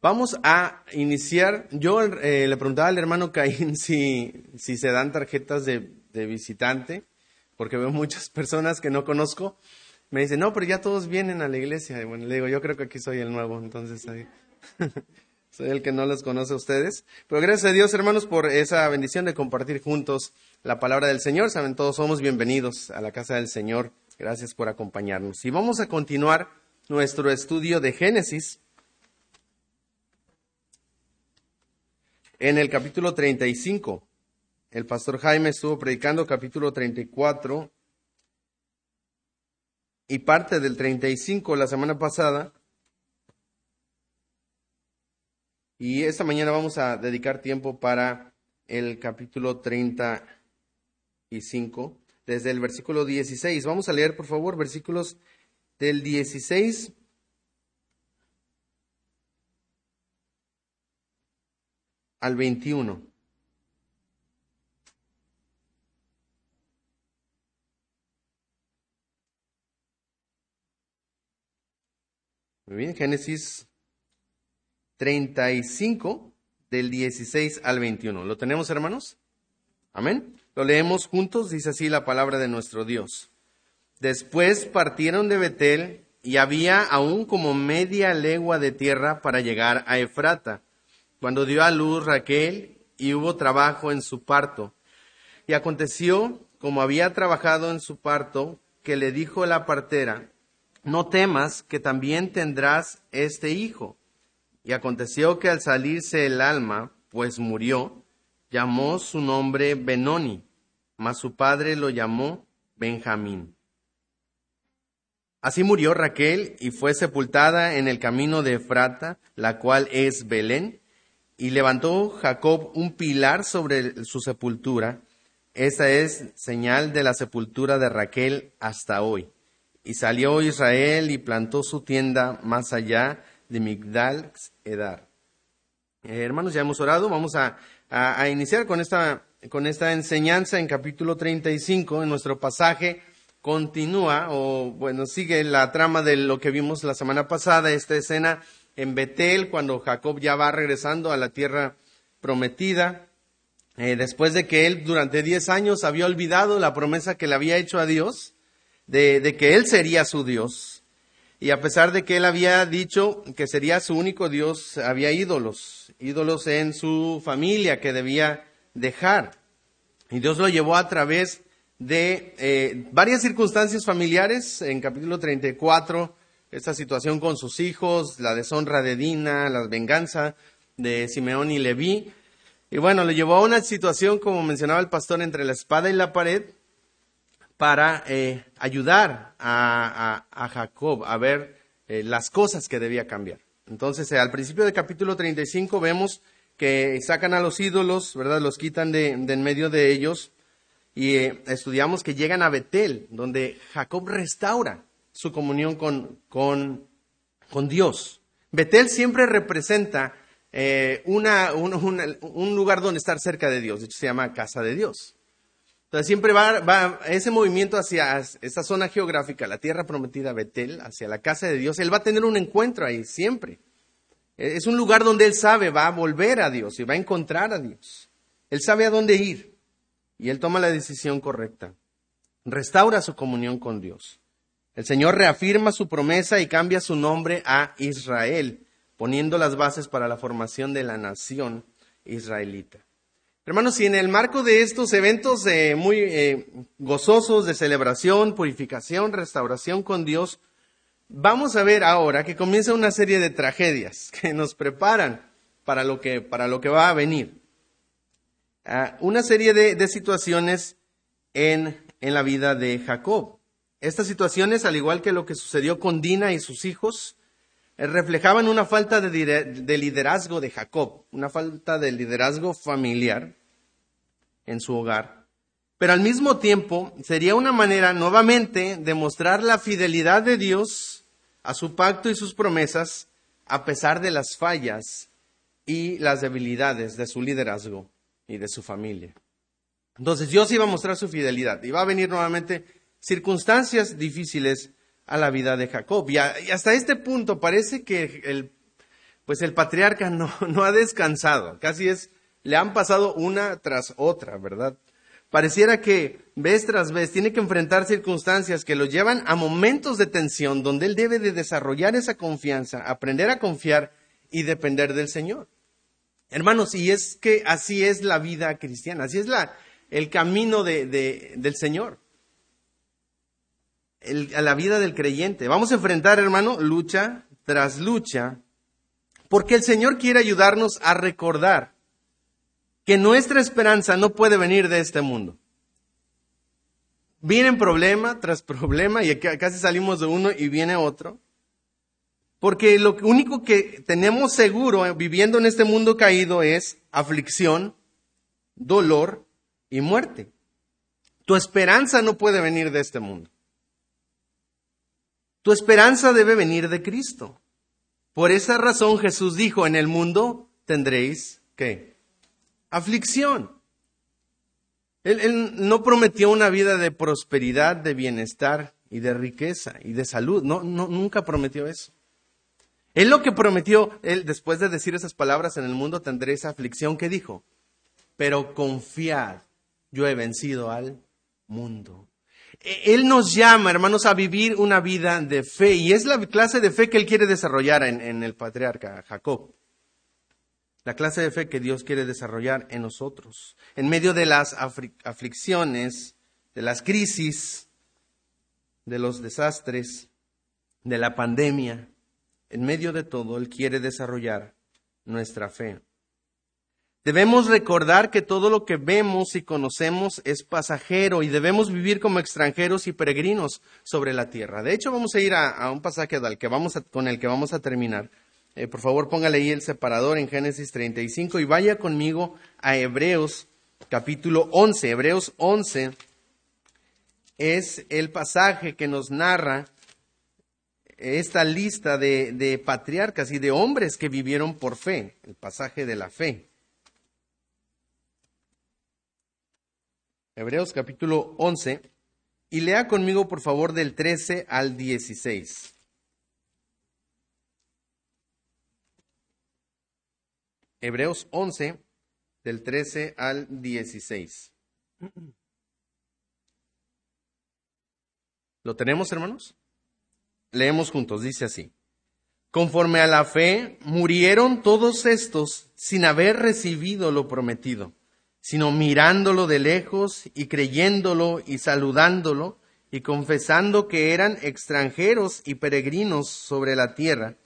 Vamos a iniciar. Yo eh, le preguntaba al hermano Caín si, si se dan tarjetas de, de, visitante, porque veo muchas personas que no conozco. Me dicen, no, pero ya todos vienen a la iglesia. Y bueno, le digo, yo creo que aquí soy el nuevo, entonces soy el que no los conoce a ustedes. Pero gracias a Dios, hermanos, por esa bendición de compartir juntos la palabra del Señor. Saben, todos somos bienvenidos a la casa del Señor. Gracias por acompañarnos. Y vamos a continuar nuestro estudio de Génesis. En el capítulo 35, el pastor Jaime estuvo predicando capítulo 34 y parte del 35 la semana pasada. Y esta mañana vamos a dedicar tiempo para el capítulo 35, desde el versículo 16. Vamos a leer, por favor, versículos del 16 al 21. Muy bien, Génesis 35 del 16 al 21. ¿Lo tenemos, hermanos? Amén. Lo leemos juntos, dice así la palabra de nuestro Dios. Después partieron de Betel y había aún como media legua de tierra para llegar a Efrata cuando dio a luz Raquel y hubo trabajo en su parto. Y aconteció, como había trabajado en su parto, que le dijo la partera, no temas que también tendrás este hijo. Y aconteció que al salirse el alma, pues murió, llamó su nombre Benoni, mas su padre lo llamó Benjamín. Así murió Raquel y fue sepultada en el camino de Efrata, la cual es Belén, y levantó Jacob un pilar sobre su sepultura. Esa es señal de la sepultura de Raquel hasta hoy. Y salió Israel y plantó su tienda más allá de Migdal Edar. Eh, hermanos, ya hemos orado. Vamos a, a, iniciar con esta, con esta enseñanza en capítulo 35. En nuestro pasaje continúa, o bueno, sigue la trama de lo que vimos la semana pasada, esta escena en Betel, cuando Jacob ya va regresando a la tierra prometida, eh, después de que él durante diez años había olvidado la promesa que le había hecho a Dios, de, de que él sería su Dios. Y a pesar de que él había dicho que sería su único Dios, había ídolos, ídolos en su familia que debía dejar. Y Dios lo llevó a través de eh, varias circunstancias familiares. En capítulo 34 esta situación con sus hijos, la deshonra de Dina, la venganza de Simeón y Leví. Y bueno, le llevó a una situación, como mencionaba el pastor, entre la espada y la pared para eh, ayudar a, Jacob a ver eh, las cosas que debía cambiar. Entonces, eh, al principio del capítulo 35 vemos que sacan a los ídolos, ¿verdad? Los quitan de, de en medio de ellos y estudiamos que llegan a Betel, donde Jacob restaura su comunión con, con, con Dios. Betel siempre representa eh, una, un lugar donde estar cerca de Dios, de hecho se llama casa de Dios. Entonces siempre va, va, ese movimiento hacia esa zona geográfica, la tierra prometida Betel, hacia la casa de Dios, él va a tener un encuentro ahí siempre. Es un lugar donde él sabe, va a volver a Dios y va a encontrar a Dios. Él sabe a dónde ir y él toma la decisión correcta. Restaura su comunión con Dios. El Señor reafirma su promesa y cambia su nombre a Israel, poniendo las bases para la formación de la nación israelita. Hermanos, y en el marco de estos eventos eh, muy eh, gozosos de celebración, purificación, restauración con Dios, vamos a ver ahora que comienza una serie de tragedias que nos preparan para lo que, para lo que va a venir. Ah, una serie de, de situaciones en, en la vida de Jacob. Estas situaciones, al igual que lo que sucedió con Dina y sus hijos, eh, reflejaban una falta de liderazgo de Jacob, una falta de liderazgo familiar en su hogar. Pero al mismo tiempo sería una manera nuevamente de mostrar la fidelidad de Dios a su pacto y sus promesas a pesar de las fallas y las debilidades de su liderazgo y de su familia. Entonces Dios iba a mostrar su fidelidad y a venir nuevamente circunstancias difíciles a la vida de Jacob. Y, hasta este punto parece que el pues el patriarca no, no ha descansado, casi es, le han pasado una tras otra, ¿verdad? Pareciera que vez tras vez tiene que enfrentar circunstancias que lo llevan a momentos de tensión donde él debe de desarrollar esa confianza, aprender a confiar y depender del Señor. Hermanos, y es que así es la vida cristiana, así es la, el camino de, del Señor, a la vida del creyente. Vamos a enfrentar, hermano, lucha tras lucha, porque el Señor quiere ayudarnos a recordar que nuestra esperanza no puede venir de este mundo. Vienen problema tras problema y casi salimos de uno y viene otro. Porque lo único que tenemos seguro eh, viviendo en este mundo caído es aflicción, dolor y muerte. Tu esperanza no puede venir de este mundo. Tu esperanza debe venir de Cristo. Por esa razón Jesús dijo, en el mundo tendréis ¿qué? aflicción. Él, no prometió una vida de prosperidad, de bienestar y de riqueza y de salud. No, no, nunca prometió eso. Él lo que prometió, él después de decir esas palabras en el mundo tendré esa aflicción que dijo, pero confiad, yo he vencido al mundo. E, él nos llama, hermanos, a vivir una vida de fe y es la clase de fe que él quiere desarrollar en, en el patriarca Jacob la clase de fe que Dios quiere desarrollar en nosotros. En medio de las aflicciones, de las crisis, de los desastres, de la pandemia, en medio de todo, Él quiere desarrollar nuestra fe. Debemos recordar que todo lo que vemos y conocemos es pasajero y debemos vivir como extranjeros y peregrinos sobre la tierra. De hecho, vamos a ir a, un pasaje que vamos con el que vamos a terminar. Eh, por favor, póngale ahí el separador en Génesis 35 y vaya conmigo a Hebreos capítulo 11. Hebreos 11 es el pasaje que nos narra esta lista de, de, patriarcas y de hombres que vivieron por fe, el pasaje de la fe. Hebreos capítulo 11, y lea conmigo por favor del 13 al 16. Hebreos 11, del 13 al 16. ¿Lo tenemos, hermanos? Leemos juntos, dice así. Conforme a la fe, murieron todos estos sin haber recibido lo prometido, sino mirándolo de lejos y creyéndolo y saludándolo y confesando que eran extranjeros y peregrinos sobre la tierra,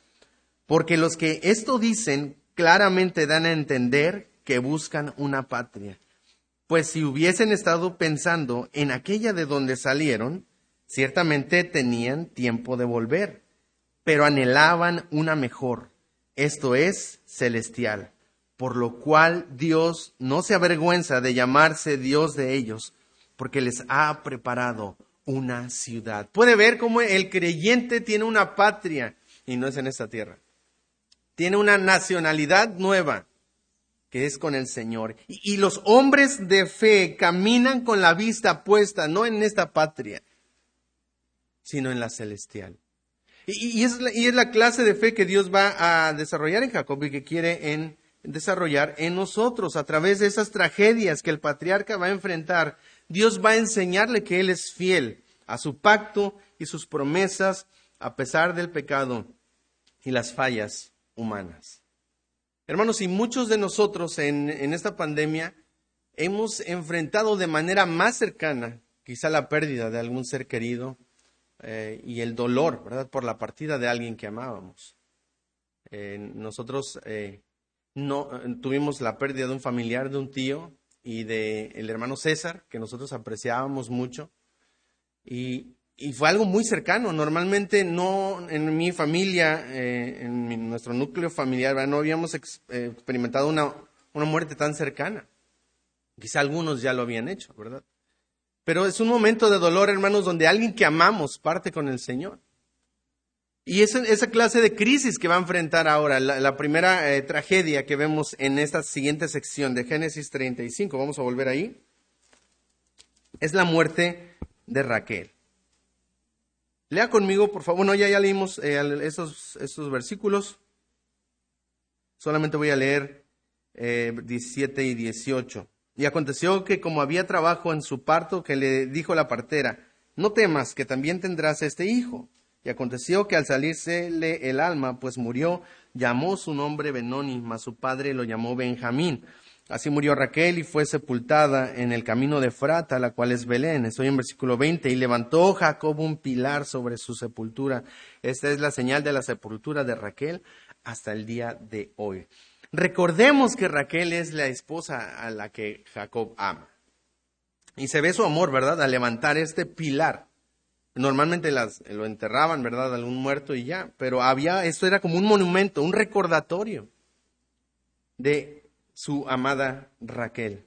porque los que esto dicen claramente dan a entender que buscan una patria. Pues si hubiesen estado pensando en aquella de donde salieron, ciertamente tenían tiempo de volver, pero anhelaban una mejor, esto es, celestial, por lo cual Dios no se avergüenza de llamarse Dios de ellos, porque les ha preparado una ciudad. Puede ver cómo el creyente tiene una patria y no es en esta tierra tiene una nacionalidad nueva, que es con el Señor. Y, los hombres de fe caminan con la vista puesta, no en esta patria, sino en la celestial. Y, es, y, es, la clase de fe que Dios va a desarrollar en Jacob y que quiere en, desarrollar en nosotros a través de esas tragedias que el patriarca va a enfrentar. Dios va a enseñarle que Él es fiel a su pacto y sus promesas a pesar del pecado y las fallas humanas. Hermanos, y muchos de nosotros en, esta pandemia hemos enfrentado de manera más cercana quizá la pérdida de algún ser querido eh, y el dolor, ¿verdad?, por la partida de alguien que amábamos. Eh, nosotros eh, no tuvimos la pérdida de un familiar, de un tío y de el hermano César, que nosotros apreciábamos mucho. Y, y fue algo muy cercano. Normalmente no en mi familia, eh, en nuestro núcleo familiar, no habíamos eh, experimentado una, una muerte tan cercana. Quizá algunos ya lo habían hecho, ¿verdad? Pero es un momento de dolor, hermanos, donde alguien que amamos parte con el Señor. Y esa, clase de crisis que va a enfrentar ahora, la, primera eh, tragedia que vemos en esta siguiente sección de Génesis 35, vamos a volver ahí, es la muerte de Raquel. Lea conmigo, por favor. Bueno, ya, ya leímos eh, esos, versículos. Solamente voy a leer 17 y 18. Y aconteció que como había trabajo en su parto, que le dijo la partera, no temas, que también tendrás este hijo. Y aconteció que al salírsele el alma, pues murió, llamó su nombre Benoni, mas su padre lo llamó Benjamín. Así murió Raquel y fue sepultada en el camino de Frata, la cual es Belén. Estoy en versículo 20. Y levantó Jacob un pilar sobre su sepultura. Esta es la señal de la sepultura de Raquel hasta el día de hoy. Recordemos que Raquel es la esposa a la que Jacob ama. Y se ve su amor, ¿verdad? Al levantar este pilar. Normalmente las, lo enterraban, ¿verdad? Algún muerto y ya. Pero había, esto era como un monumento, un recordatorio de su amada Raquel.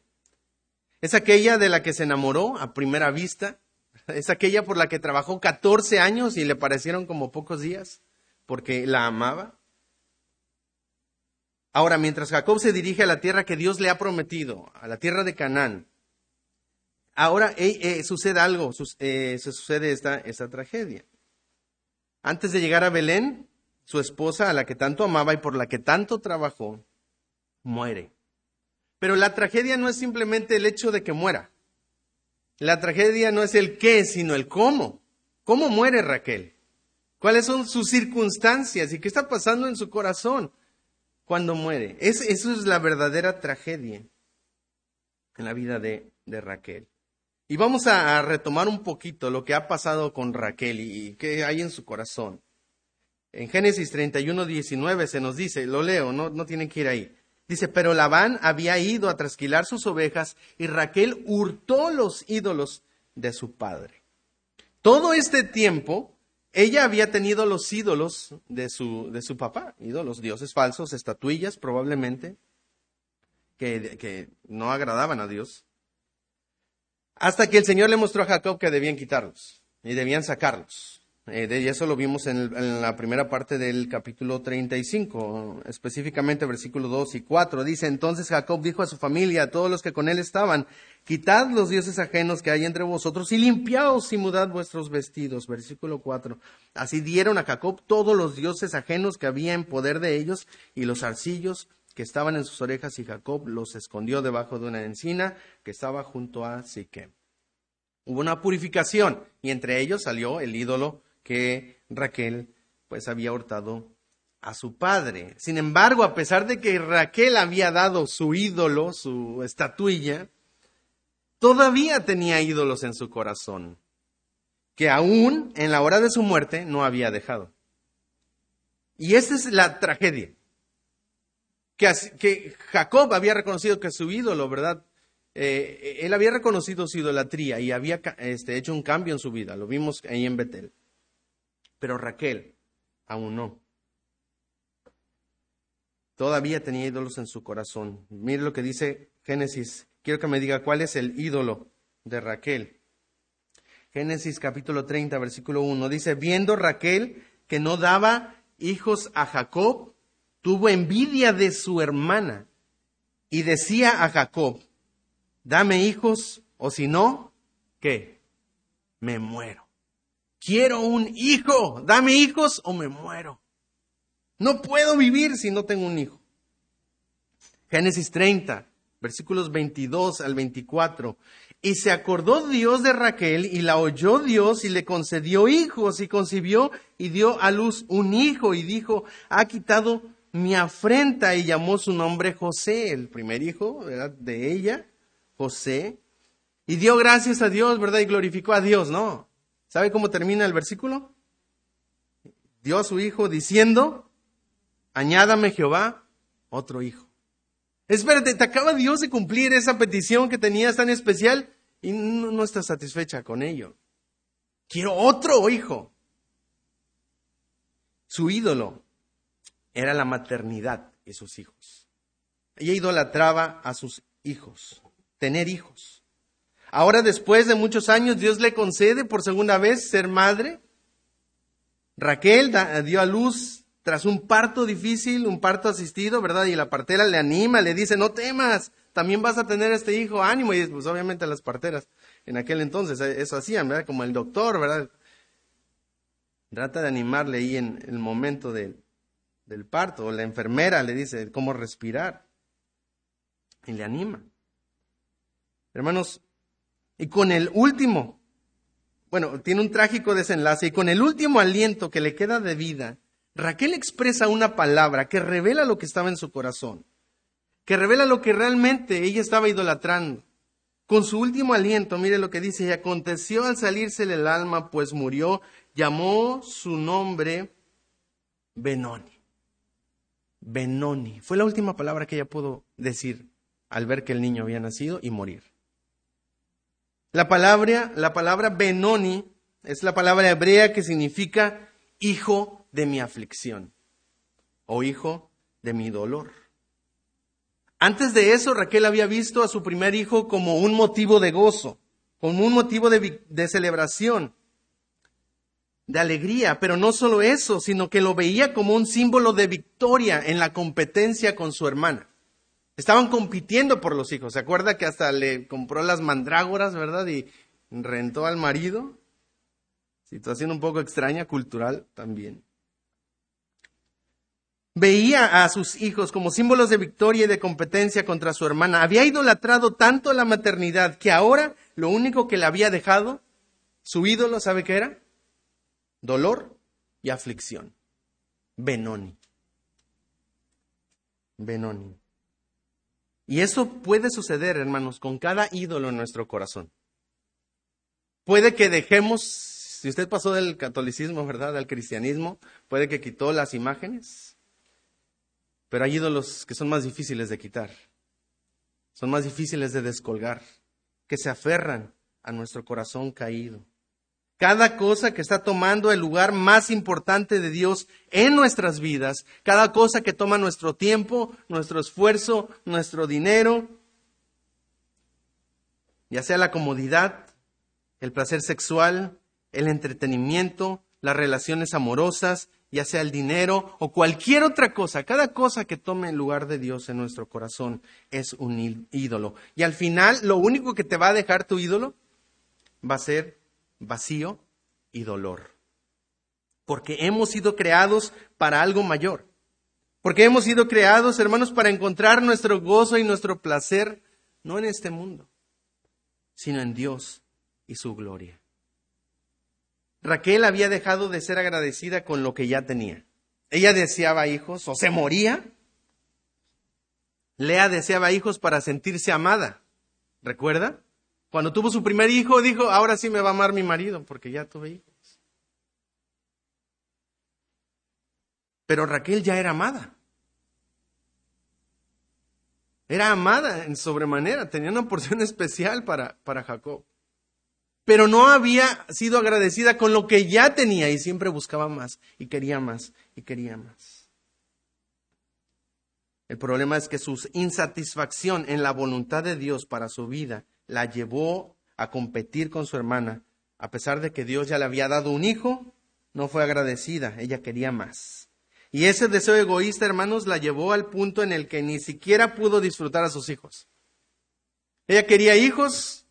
Es aquella de la que se enamoró a primera vista. Es aquella por la que trabajó 14 años y le parecieron como pocos días porque la amaba. Ahora, mientras Jacob se dirige a la tierra que Dios le ha prometido, a la tierra de Canaán, ahora eh, sucede algo, eh, se sucede esta, esta tragedia. Antes de llegar a Belén, su esposa, a la que tanto amaba y por la que tanto trabajó, muere. Pero la tragedia no es simplemente el hecho de que muera. La tragedia no es el qué, sino el cómo. ¿Cómo muere Raquel? ¿Cuáles son sus circunstancias y qué está pasando en su corazón? cuando muere. eso es la verdadera tragedia en la vida de, Raquel. Y vamos a, retomar un poquito lo que ha pasado con Raquel y, qué hay en su corazón. En Génesis 31, 19 se nos dice, lo leo, no, no tienen que ir ahí. Dice, pero Labán había ido a trasquilar sus ovejas y Raquel hurtó los ídolos de su padre. Todo este tiempo ella había tenido los ídolos de su, de su papá, ídolos, dioses falsos, estatuillas probablemente, que, que no agradaban a Dios. Hasta que el Señor le mostró a Jacob que debían quitarlos y debían sacarlos. Eh, de eso lo vimos en, la primera parte del capítulo 35, específicamente versículos 2 y 4. Dice, entonces Jacob dijo a su familia, a todos los que con él estaban, quitad los dioses ajenos que hay entre vosotros y limpiaos y mudad vuestros vestidos. Versículo 4. Así dieron a Jacob todos los dioses ajenos que había en poder de ellos y los arcillos que estaban en sus orejas y Jacob los escondió debajo de una encina que estaba junto a Siquem. Hubo una purificación y entre ellos salió el ídolo que Raquel pues había hurtado a su padre. Sin embargo, a pesar de que Raquel había dado su ídolo, su estatuilla, todavía tenía ídolos en su corazón, que aún en la hora de su muerte no había dejado. Y esa es la tragedia. Que, Jacob había reconocido que su ídolo, ¿verdad? Eh, él había reconocido su idolatría y había este, hecho un cambio en su vida. Lo vimos ahí en Betel pero Raquel aún no. Todavía tenía ídolos en su corazón. Mire lo que dice Génesis. Quiero que me diga cuál es el ídolo de Raquel. Génesis capítulo 30, versículo 1. Dice, viendo Raquel que no daba hijos a Jacob, tuvo envidia de su hermana y decía a Jacob, dame hijos o si no, ¿qué? Me muero. Quiero un hijo. Dame hijos o me muero. No puedo vivir si no tengo un hijo. Génesis 30, versículos 22 al 24. Y se acordó Dios de Raquel y la oyó Dios y le concedió hijos y concibió y dio a luz un hijo y dijo, ha quitado mi afrenta y llamó su nombre José, el primer hijo de ella, José. Y dio gracias a Dios, ¿verdad? Y glorificó a Dios, ¿no? ¿Sabe cómo termina el versículo? Dio a su hijo diciendo, añádame Jehová otro hijo. Espérate, te acaba Dios de cumplir esa petición que tenías tan especial y no, no estás satisfecha con ello. Quiero otro hijo. Su ídolo era la maternidad y sus hijos. Ella idolatraba a sus hijos, tener hijos. Ahora, después de muchos años, Dios le concede por segunda vez ser madre. Raquel dio a luz tras un parto difícil, un parto asistido, ¿verdad? Y la partera le anima, le dice, no temas, también vas a tener este hijo, ánimo. Y pues obviamente las parteras en aquel entonces eh, eso hacían, ¿verdad? Como el doctor, ¿verdad? Trata de animarle ahí en el momento de, del parto, o la enfermera le dice cómo respirar y le anima. Hermanos, y con el último, bueno, tiene un trágico desenlace, y con el último aliento que le queda de vida, Raquel expresa una palabra que revela lo que estaba en su corazón, que revela lo que realmente ella estaba idolatrando. Con su último aliento, mire lo que dice, y aconteció al salirse el alma, pues murió, llamó su nombre Benoni. Benoni. Fue la última palabra que ella pudo decir al ver que el niño había nacido y morir. La palabra, la palabra Benoni es la palabra hebrea que significa hijo de mi aflicción o hijo de mi dolor. Antes de eso, Raquel había visto a su primer hijo como un motivo de gozo, como un motivo de, de celebración de alegría, pero no solo eso, sino que lo veía como un símbolo de victoria en la competencia con su hermana. Estaban compitiendo por los hijos. ¿Se acuerda que hasta le compró las mandrágoras, verdad? Y rentó al marido. Situación un poco extraña, cultural también. Veía a sus hijos como símbolos de victoria y de competencia contra su hermana. Había idolatrado tanto la maternidad que ahora lo único que le había dejado, su ídolo, ¿sabe qué era? Dolor y aflicción. Benoni. Benoni. Y eso puede suceder, hermanos, con cada ídolo en nuestro corazón. Puede que dejemos, si usted pasó del catolicismo, ¿verdad?, al cristianismo, puede que quitó las imágenes, pero hay ídolos que son más difíciles de quitar, son más difíciles de descolgar, que se aferran a nuestro corazón caído. Cada cosa que está tomando el lugar más importante de Dios en nuestras vidas, cada cosa que toma nuestro tiempo, nuestro esfuerzo, nuestro dinero, ya sea la comodidad, el placer sexual, el entretenimiento, las relaciones amorosas, ya sea el dinero o cualquier otra cosa, cada cosa que tome el lugar de Dios en nuestro corazón es un ídolo. Y al final, lo único que te va a dejar tu ídolo va a ser vacío y dolor. Porque hemos sido creados para algo mayor. Porque hemos sido creados, hermanos, para encontrar nuestro gozo y nuestro placer, no en este mundo, sino en Dios y su gloria. Raquel había dejado de ser agradecida con lo que ya tenía. Ella deseaba hijos o se moría. Lea deseaba hijos para sentirse amada. ¿Recuerda? Cuando tuvo su primer hijo, dijo, ahora sí me va a amar mi marido, porque ya tuve hijos. Pero Raquel ya era amada. Era amada en sobremanera, tenía una porción especial para, para Jacob. Pero no había sido agradecida con lo que ya tenía y siempre buscaba más y quería más y quería más. El problema es que su insatisfacción en la voluntad de Dios para su vida la llevó a competir con su hermana. A pesar de que Dios ya le había dado un hijo, no fue agradecida, ella quería más. Y ese deseo egoísta, hermanos, la llevó al punto en el que ni siquiera pudo disfrutar a sus hijos. Ella quería hijos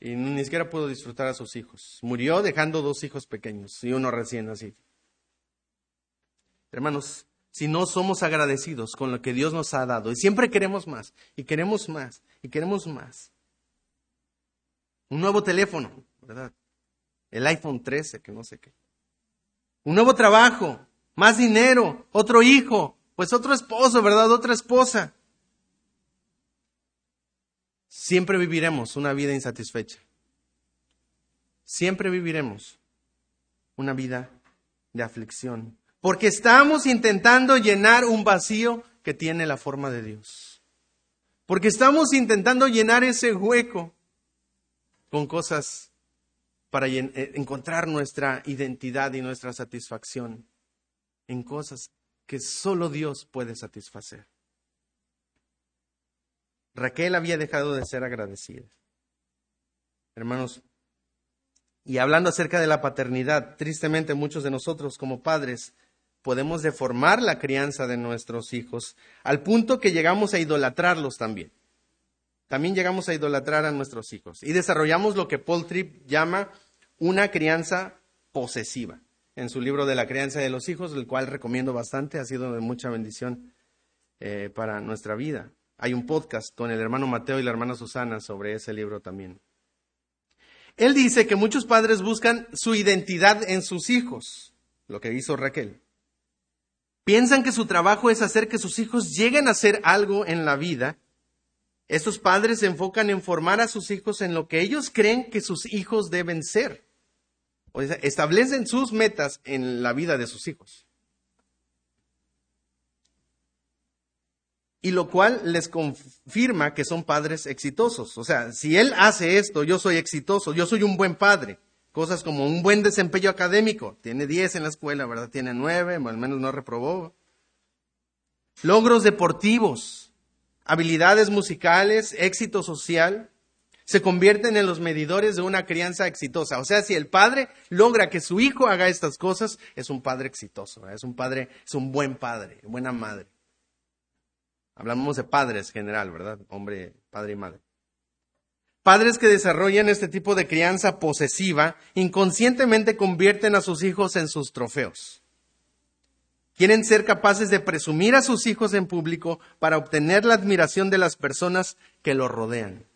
y ni siquiera pudo disfrutar a sus hijos. Murió dejando dos hijos pequeños y uno recién nacido. Hermanos, si no somos agradecidos con lo que Dios nos ha dado y siempre queremos más y queremos más y queremos más, un nuevo teléfono, ¿verdad? El iPhone 13, que no sé qué. Un nuevo trabajo, más dinero, otro hijo, pues otro esposo, ¿verdad? Otra esposa. Siempre viviremos una vida insatisfecha. Siempre viviremos una vida de aflicción. Porque estamos intentando llenar un vacío que tiene la forma de Dios. Porque estamos intentando llenar ese hueco con cosas para eh, encontrar nuestra identidad y nuestra satisfacción en cosas que solo Dios puede satisfacer. Raquel había dejado de ser agradecida. Hermanos, y hablando acerca de la paternidad, tristemente muchos de nosotros como padres podemos deformar la crianza de nuestros hijos al punto que llegamos a idolatrarlos también también llegamos a idolatrar a nuestros hijos y desarrollamos lo que Paul Tripp llama una crianza posesiva. en su libro de la crianza de los hijos, el cual recomiendo bastante, ha sido de mucha bendición eh, para nuestra vida. Hay un podcast con el hermano Mateo y la hermana Susana sobre ese libro también. Él dice que muchos padres buscan su identidad en sus hijos, lo que hizo Raquel. Piensan que su trabajo es hacer que sus hijos lleguen a ser algo en la vida. Estos padres se enfocan en formar a sus hijos en lo que ellos creen que sus hijos deben ser. O sea, establecen sus metas en la vida de sus hijos. Y lo cual les confirma que son padres exitosos. O sea, si él hace esto, yo soy exitoso, yo soy un buen padre. Cosas como un buen desempeño académico. Tiene 10 en la escuela, ¿verdad? Tiene 9, al menos no reprobó. Logros deportivos, habilidades musicales, éxito social, se convierten en los medidores de una crianza exitosa. O sea, si el padre logra que su hijo haga estas cosas, es un padre exitoso, es un padre, es un buen padre, buena madre. Hablamos de padres en general, ¿verdad? Hombre, padre y madre. Padres que desarrollan este tipo de crianza posesiva inconscientemente convierten a sus hijos en sus trofeos. Quieren ser capaces de presumir a sus hijos en público para obtener la admiración de las personas que los rodean.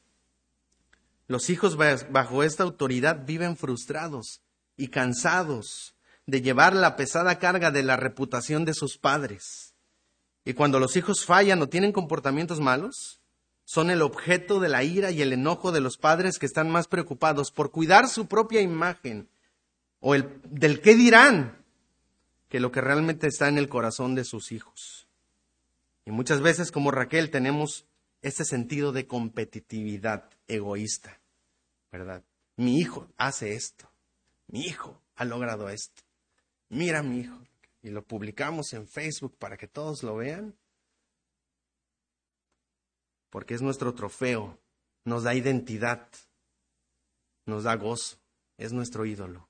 Los hijos bajo esta autoridad viven frustrados y cansados de llevar la pesada carga de la reputación de sus padres. Y cuando los hijos fallan o tienen comportamientos malos, son el objeto de la ira y el enojo de los padres que están más preocupados por cuidar su propia imagen o el, del qué dirán que lo que realmente está en el corazón de sus hijos. Y muchas veces como Raquel tenemos este sentido de competitividad egoísta, ¿verdad? Mi hijo hace esto, mi hijo ha logrado esto, mira mi hijo, y lo publicamos en Facebook para que todos lo vean, porque es nuestro trofeo, nos da identidad, nos da gozo, es nuestro ídolo.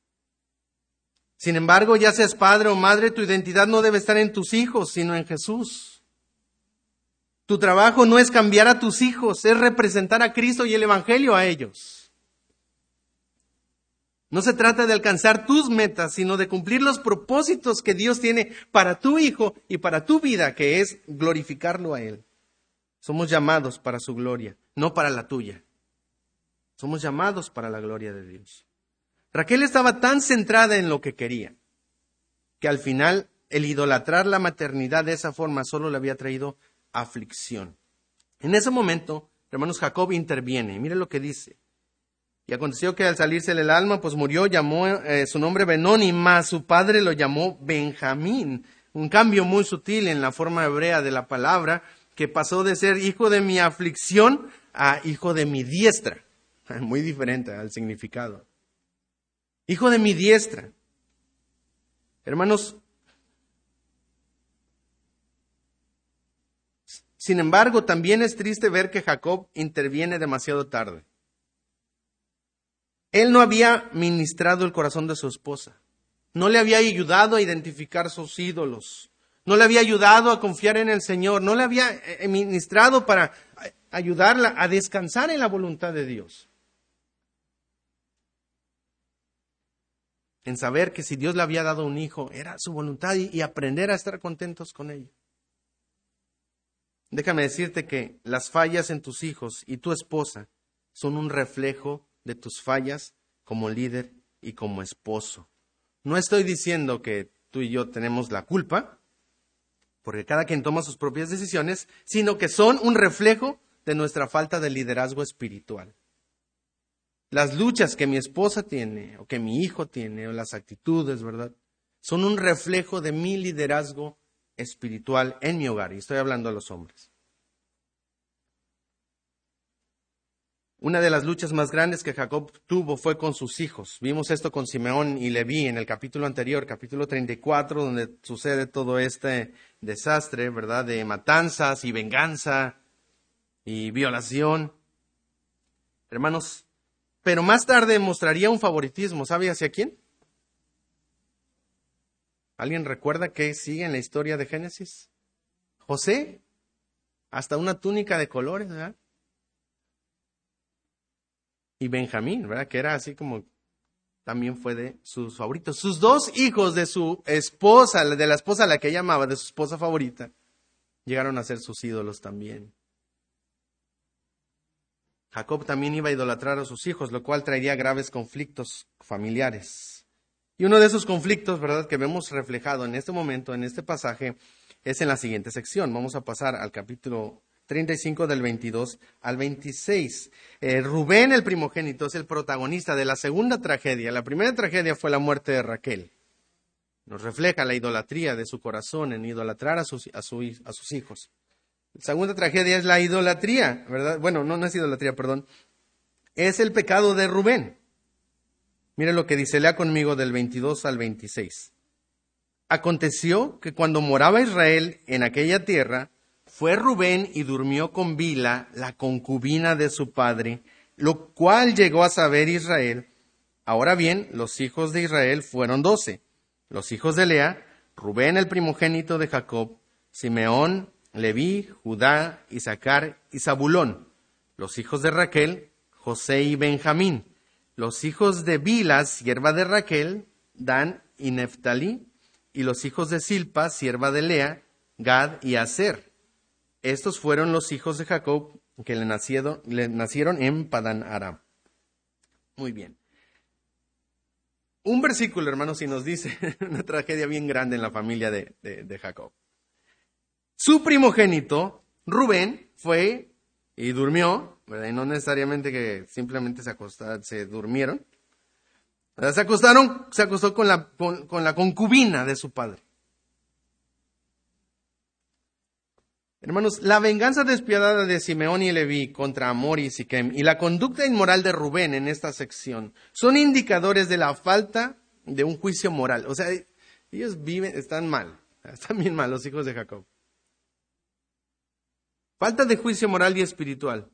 Sin embargo, ya seas padre o madre, tu identidad no debe estar en tus hijos, sino en Jesús. Tu trabajo no es cambiar a tus hijos, es representar a Cristo y el Evangelio a ellos. No se trata de alcanzar tus metas, sino de cumplir los propósitos que Dios tiene para tu hijo y para tu vida, que es glorificarlo a Él. Somos llamados para su gloria, no para la tuya. Somos llamados para la gloria de Dios. Raquel estaba tan centrada en lo que quería, que al final el idolatrar la maternidad de esa forma solo le había traído aflicción. En ese momento, hermanos, Jacob interviene. Mire lo que dice. Y aconteció que al salirse el alma, pues murió, llamó eh, su nombre Benoni, más su padre lo llamó Benjamín. Un cambio muy sutil en la forma hebrea de la palabra, que pasó de ser hijo de mi aflicción a hijo de mi diestra. Muy diferente al significado. Hijo de mi diestra. Hermanos, Sin embargo, también es triste ver que Jacob interviene demasiado tarde. Él no había ministrado el corazón de su esposa, no le había ayudado a identificar sus ídolos, no le había ayudado a confiar en el Señor, no le había eh, eh, ministrado para ayudarla a descansar en la voluntad de Dios. En saber que si Dios le había dado un hijo, era su voluntad y, aprender a estar contentos con ello. Déjame decirte que las fallas en tus hijos y tu esposa son un reflejo de tus fallas como líder y como esposo. No estoy diciendo que tú y yo tenemos la culpa, porque cada quien toma sus propias decisiones, sino que son un reflejo de nuestra falta de liderazgo espiritual. Las luchas que mi esposa tiene, o que mi hijo tiene, o las actitudes, ¿verdad? Son un reflejo de mi liderazgo espiritual en mi hogar. Y estoy hablando a los hombres. Una de las luchas más grandes que Jacob tuvo fue con sus hijos. Vimos esto con Simeón y Leví en el capítulo anterior, capítulo 34, donde sucede todo este desastre, ¿verdad? De matanzas y venganza y violación. Hermanos, pero más tarde mostraría un favoritismo. ¿Sabe hacia quién? ¿Alguien recuerda qué sigue en la historia de Génesis? José, hasta una túnica de colores, ¿verdad? Y Benjamín, ¿verdad? Que era así como también fue de sus favoritos. Sus dos hijos de su esposa, de la esposa a la que ella amaba, de su esposa favorita, llegaron a ser sus ídolos también. Jacob también iba a idolatrar a sus hijos, lo cual traería graves conflictos familiares. Y uno de esos conflictos, ¿verdad?, que vemos reflejado en este momento, en este pasaje, es en la siguiente sección. Vamos a pasar al capítulo 35 del 22 al 26. Eh, Rubén, el primogénito, es el protagonista de la segunda tragedia. La primera tragedia fue la muerte de Raquel. Nos refleja la idolatría de su corazón en idolatrar a sus, a, a sus hijos. La segunda tragedia es la idolatría, ¿verdad? Bueno, no, es idolatría, perdón. Es el pecado de Rubén. Mire lo que dice, lea conmigo del 22 al 26. Aconteció que cuando moraba Israel en aquella tierra, fue Rubén y durmió con Bila, la concubina de su padre, lo cual llegó a saber Israel. Ahora bien, los hijos de Israel fueron doce. Los hijos de Lea, Rubén el primogénito de Jacob, Simeón, Leví, Judá, Isaacar y Zabulón. Los hijos de Raquel, José y Benjamín. Los hijos de Bila, sierva de Raquel, Dan y Neftalí. Y los hijos de Silpa, sierva de Lea, Gad y Aser. Estos fueron los hijos de Jacob que le nacieron, en Padan Aram. Muy bien. Un versículo, hermanos, y nos dice una tragedia bien grande en la familia de Jacob. Su primogénito, Rubén, fue y durmió, ¿verdad? y no necesariamente que simplemente se acostaron, se durmieron. Se acostaron, se acostó con la, con la concubina de su padre. Hermanos, la venganza despiadada de Simeón y Leví contra Amor y Siquem y la conducta inmoral de Rubén en esta sección son indicadores de la falta de un juicio moral. O sea, ellos viven, están mal, están bien mal los hijos de Jacob. Falta de juicio moral y espiritual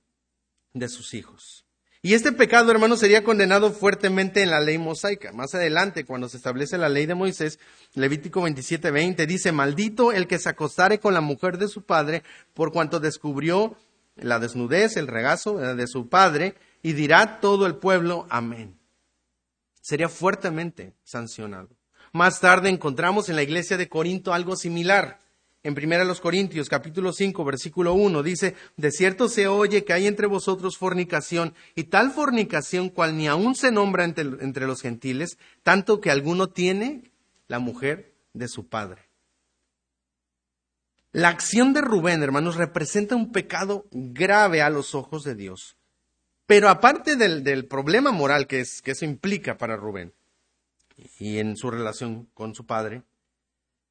de sus hijos. Y este pecado, hermano, sería condenado fuertemente en la ley mosaica. Más adelante, cuando se establece la ley de Moisés, Levítico 27:20 dice, maldito el que se acostare con la mujer de su padre, por cuanto descubrió la desnudez, el regazo de su padre, y dirá todo el pueblo, amén. Sería fuertemente sancionado. Más tarde encontramos en la iglesia de Corinto algo similar en Primera los Corintios, capítulo 5, versículo 1, dice, de cierto se oye que hay entre vosotros fornicación, y tal fornicación cual ni aún se nombra entre, entre los gentiles, tanto que alguno tiene la mujer de su padre. La acción de Rubén, hermanos, representa un pecado grave a los ojos de Dios. Pero aparte del, del problema moral que, es, que eso implica para Rubén y en su relación con su padre,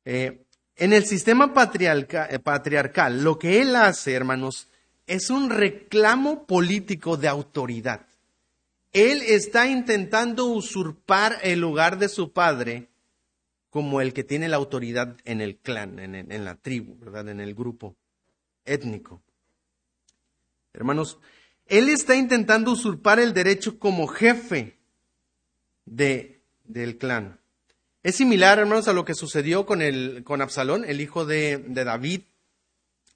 eh, en el sistema eh, patriarcal, lo que él hace, hermanos, es un reclamo político de autoridad. Él está intentando usurpar el lugar de su padre como el que tiene la autoridad en el clan, en, la tribu, ¿verdad? En el grupo étnico. Hermanos, él está intentando usurpar el derecho como jefe de, del clan. Es similar, hermanos, a lo que sucedió con, el, con Absalón, el hijo de, David,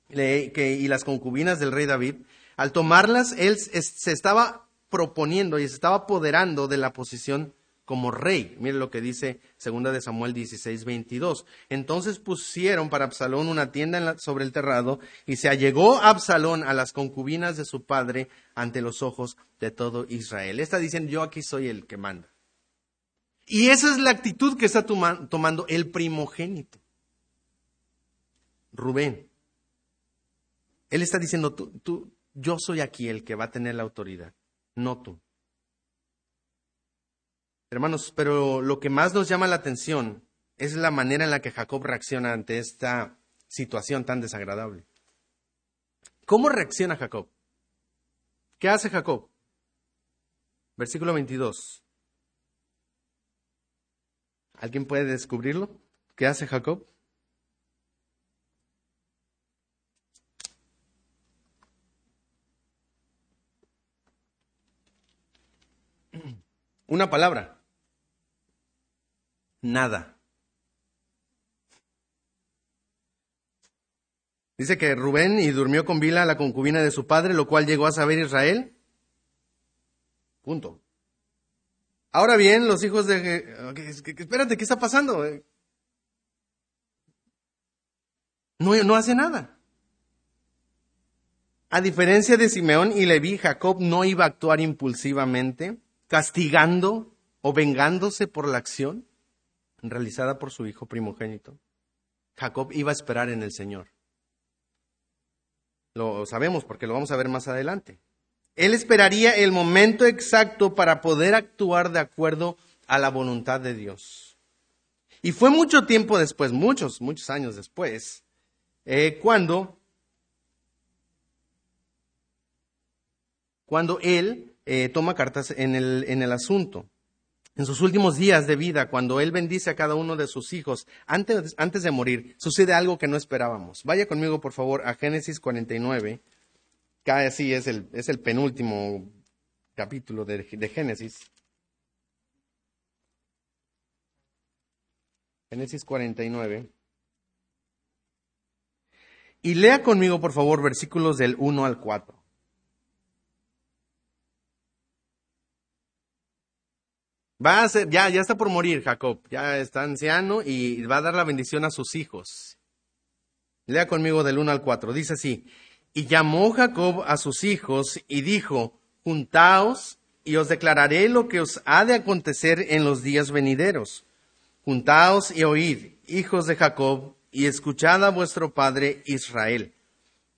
y las concubinas del rey David. Al tomarlas, él se estaba proponiendo y se estaba apoderando de la posición como rey. Mire lo que dice 2 de Samuel 16, 22. Entonces pusieron para Absalón una tienda sobre el terrado y se allegó Absalón a las concubinas de su padre ante los ojos de todo Israel. Está diciendo, yo aquí soy el que manda. Y esa es la actitud que está tomando el primogénito. Rubén. Él está diciendo, tú, tú, yo soy aquí el que va a tener la autoridad, no tú. Hermanos, pero lo que más nos llama la atención es la manera en la que Jacob reacciona ante esta situación tan desagradable. ¿Cómo reacciona Jacob? ¿Qué hace Jacob? Versículo 22. ¿Alguien puede descubrirlo? ¿Qué hace Jacob? Una palabra. Nada. Dice que Rubén y durmió con Bila, la concubina de su padre, lo cual llegó a saber Israel. Punto. Ahora bien, los hijos de... Espérate, ¿qué está pasando? No, no hace nada. A diferencia de Simeón y Leví, Jacob no iba a actuar impulsivamente, castigando o vengándose por la acción realizada por su hijo primogénito. Jacob iba a esperar en el Señor. Lo sabemos porque lo vamos a ver más adelante. Él esperaría el momento exacto para poder actuar de acuerdo a la voluntad de Dios. Y fue mucho tiempo después, muchos, muchos años después, eh, cuando, cuando él eh, toma cartas en el, en el asunto en sus últimos días de vida, cuando Él bendice a cada uno de sus hijos, antes, antes de morir, sucede algo que no esperábamos. Vaya conmigo, por favor, a Génesis 49. Casi es el, es el penúltimo capítulo de, de Génesis. Génesis 49. Y lea conmigo, por favor, versículos del 1 al 4. Va a ser, ya, ya está por morir Jacob, ya está anciano y va a dar la bendición a sus hijos. Lea conmigo del 1 al 4. Dice así, y llamó Jacob a sus hijos y dijo, juntaos y os declararé lo que os ha de acontecer en los días venideros. Juntaos y oíd, hijos de Jacob, y escuchad a vuestro padre Israel.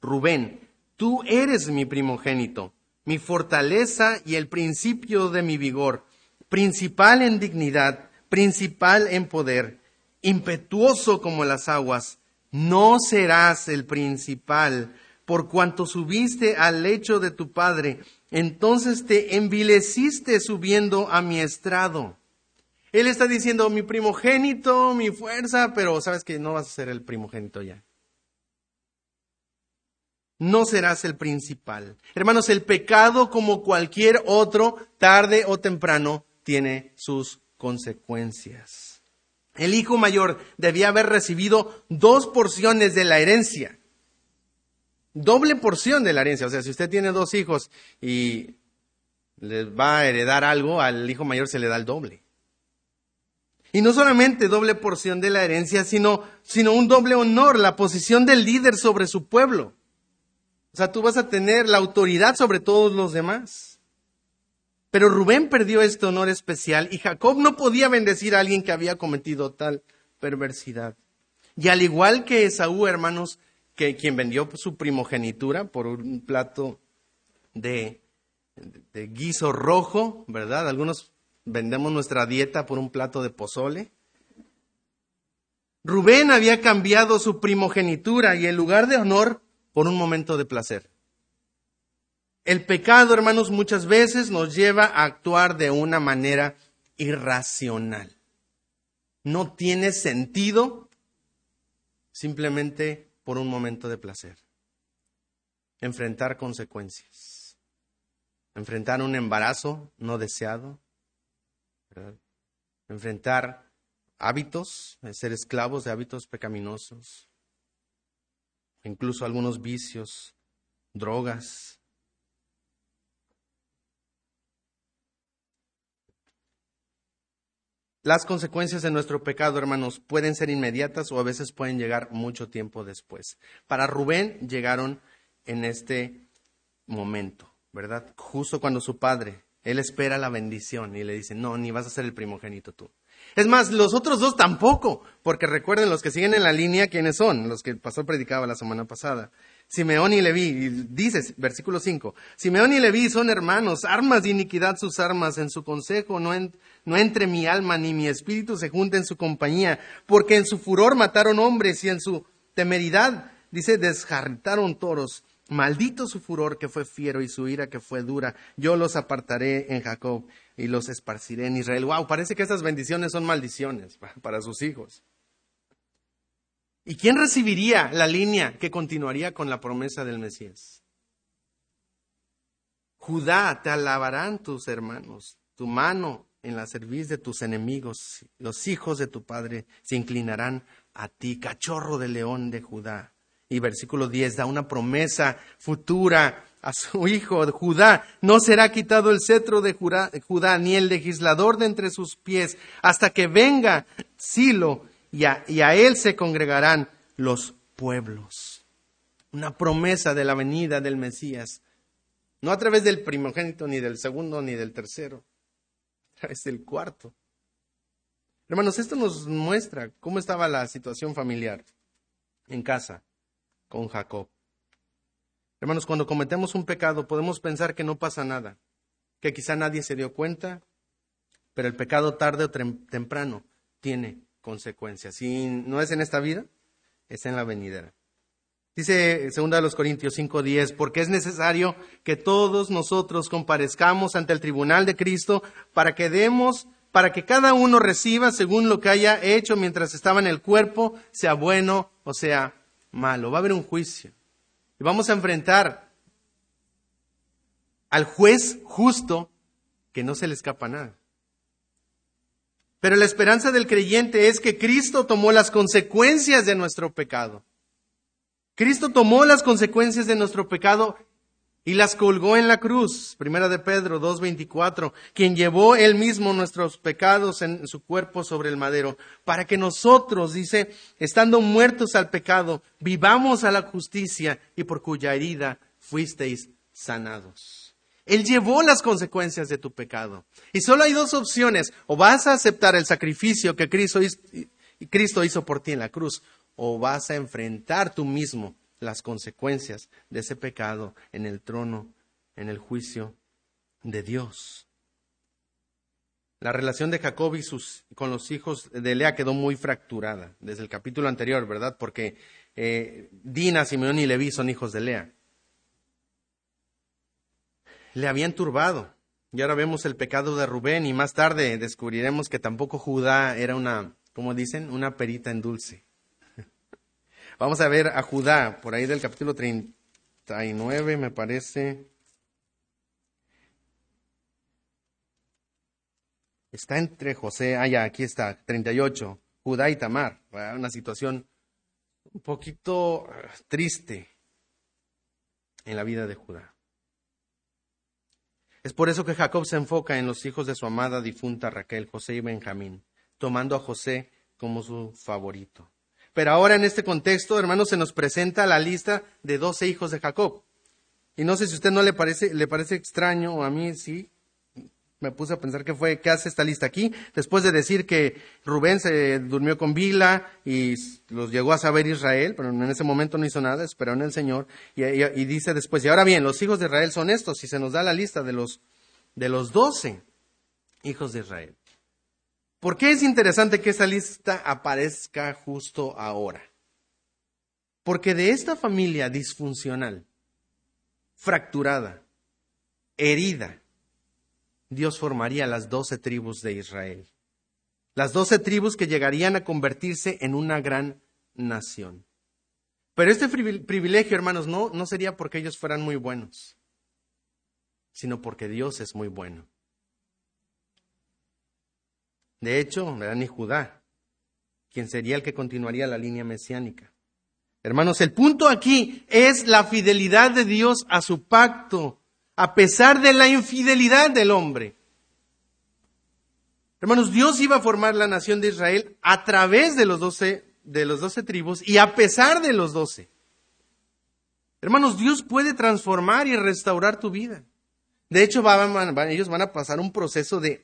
Rubén, tú eres mi primogénito, mi fortaleza y el principio de mi vigor principal en dignidad, principal en poder, impetuoso como las aguas, no serás el principal, por cuanto subiste al lecho de tu padre, entonces te envileciste subiendo a mi estrado. Él está diciendo, mi primogénito, mi fuerza, pero sabes que no vas a ser el primogénito ya. No serás el principal. Hermanos, el pecado como cualquier otro, tarde o temprano, tiene sus consecuencias. El hijo mayor debía haber recibido dos porciones de la herencia. Doble porción de la herencia. O sea, si usted tiene dos hijos y les va a heredar algo, al hijo mayor se le da el doble. Y no solamente doble porción de la herencia, sino, sino un doble honor, la posición del líder sobre su pueblo. O sea, tú vas a tener la autoridad sobre todos los demás. Pero Rubén perdió este honor especial y Jacob no podía bendecir a alguien que había cometido tal perversidad. Y al igual que Esaú, hermanos, que quien vendió su primogenitura por un plato de, de guiso rojo, ¿verdad? Algunos vendemos nuestra dieta por un plato de pozole. Rubén había cambiado su primogenitura y en lugar de honor por un momento de placer. El pecado, hermanos, muchas veces nos lleva a actuar de una manera irracional. No tiene sentido simplemente por un momento de placer. Enfrentar consecuencias. Enfrentar un embarazo no deseado. Enfrentar hábitos, ser esclavos de hábitos pecaminosos. Incluso algunos vicios, drogas, Las consecuencias de nuestro pecado, hermanos, pueden ser inmediatas o a veces pueden llegar mucho tiempo después. Para Rubén llegaron en este momento, ¿verdad? Justo cuando su padre, él espera la bendición y le dice, no, ni vas a ser el primogénito tú. Es más, los otros dos tampoco, porque recuerden los que siguen en la línea, ¿quiénes son? Los que el pastor predicaba la semana pasada. Simeón y Leví, dice, versículo 5, Simeón y Leví son hermanos, armas de iniquidad sus armas, en su consejo no, no entre mi alma ni mi espíritu se junta en su compañía, porque en su furor mataron hombres y en su temeridad, dice, desjarritaron toros. Maldito su furor que fue fiero y su ira que fue dura. Yo los apartaré en Jacob y los esparciré en Israel. Wow, parece que estas bendiciones son maldiciones para sus hijos. ¿Y quién recibiría la línea que continuaría con la promesa del Mesías? Judá, te alabarán tus hermanos, tu mano en la cerviz de tus enemigos, los hijos de tu padre se inclinarán a ti, cachorro de león de Judá. Y versículo 10 da una promesa futura a su hijo Judá, no será quitado el cetro de Judá, ni el legislador de entre sus pies, hasta que venga Silo, y a, él se congregarán los pueblos. Una promesa de la venida del Mesías, no a través del primogénito, ni del segundo, ni del tercero, a través del cuarto. Hermanos, esto nos muestra cómo estaba la situación familiar en casa con Jacob. Hermanos, cuando cometemos un pecado podemos pensar que no pasa nada, que quizá nadie se dio cuenta, pero el pecado tarde o temprano tiene consecuencias. Si no es en esta vida, es en la venidera. Dice 2 Corintios 5:10, porque es necesario que todos nosotros comparezcamos ante el tribunal de Cristo para que demos, para que cada uno reciba según lo que haya hecho mientras estaba en el cuerpo, sea bueno o sea malo. Va a haber un juicio. Y vamos a enfrentar al juez justo que no se le escapa nada. Pero la esperanza del creyente es que Cristo tomó las consecuencias de nuestro pecado. Cristo tomó las consecuencias de nuestro pecado y las colgó en la cruz. Primera de Pedro 2.24, quien llevó él mismo nuestros pecados en su cuerpo sobre el madero, para que nosotros, dice, estando muertos al pecado, vivamos a la justicia y por cuya herida fuisteis sanados. Él llevó las consecuencias de tu pecado. Y solo hay dos opciones. O vas a aceptar el sacrificio que Cristo hizo, por ti en la cruz, o vas a enfrentar tú mismo las consecuencias de ese pecado en el trono, en el juicio de Dios. La relación de Jacob y sus, con los hijos de Lea quedó muy fracturada desde el capítulo anterior, ¿verdad? Porque eh, Dina, Simeón y Leví son hijos de Lea le habían turbado. Y ahora vemos el pecado de Rubén y más tarde descubriremos que tampoco Judá era una, como dicen, una perita en dulce. Vamos a ver a Judá, por ahí del capítulo 39, me parece. Está entre José, ah, ya, aquí está, 38, Judá y Tamar. Una situación un poquito eh, triste en la vida de Judá. Es por eso que Jacob se enfoca en los hijos de su amada difunta Raquel, José y Benjamín, tomando a José como su favorito. Pero ahora en este contexto, hermanos, se nos presenta la lista de doce hijos de Jacob. Y no sé si a usted no le parece, le parece extraño, o a mí sí, me puse a pensar qué fue, qué hace esta lista aquí, después de decir que Rubén se durmió con Bila y los llegó a saber Israel, pero en ese momento no hizo nada, esperó en el Señor, y, dice después, y ahora bien, los hijos de Israel son estos, y se nos da la lista de los, de los doce hijos de Israel. ¿Por qué es interesante que esa lista aparezca justo ahora? Porque de esta familia disfuncional, fracturada, herida, Dios formaría las doce tribus de Israel. Las doce tribus que llegarían a convertirse en una gran nación. Pero este privilegio, hermanos, no, sería porque ellos fueran muy buenos, sino porque Dios es muy bueno. De hecho, era ni Judá, quien sería el que continuaría la línea mesiánica. Hermanos, el punto aquí es la fidelidad de Dios a su pacto a pesar de la infidelidad del hombre. Hermanos, Dios iba a formar la nación de Israel a través de los doce, de los doce tribus y a pesar de los doce. Hermanos, Dios puede transformar y restaurar tu vida. De hecho, ellos van a pasar un proceso de,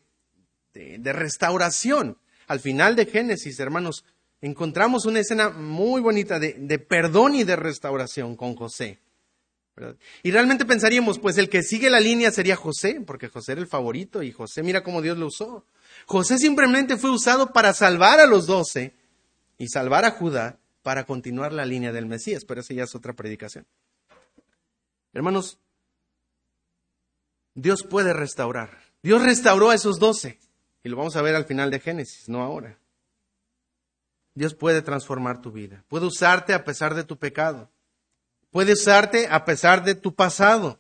de restauración. Al final de Génesis, hermanos, encontramos una escena muy bonita de perdón y de restauración con José. Y realmente pensaríamos, pues el que sigue la línea sería José, porque José era el favorito y José mira cómo Dios lo usó. José simplemente fue usado para salvar a los doce y salvar a Judá para continuar la línea del Mesías, pero esa ya es otra predicación. Hermanos, Dios puede restaurar. Dios restauró a esos doce y lo vamos a ver al final de Génesis, no ahora. Dios puede transformar tu vida, puede usarte a pesar de tu pecado. Puede usarte a pesar de tu pasado.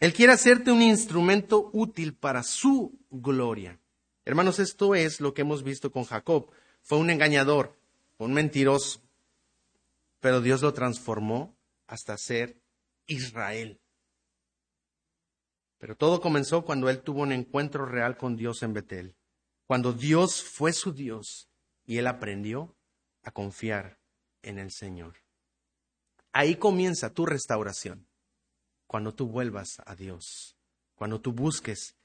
Él quiere hacerte un instrumento útil para su gloria. Hermanos, esto es lo que hemos visto con Jacob. Fue un engañador, un mentiroso, pero Dios lo transformó hasta ser Israel, Pero todo comenzó cuando él tuvo un encuentro real con Dios en Betel, cuando Dios fue su Dios y él aprendió a confiar en el Señor. Ahí comienza tu restauración, cuando tú vuelvas a Dios, cuando tú busques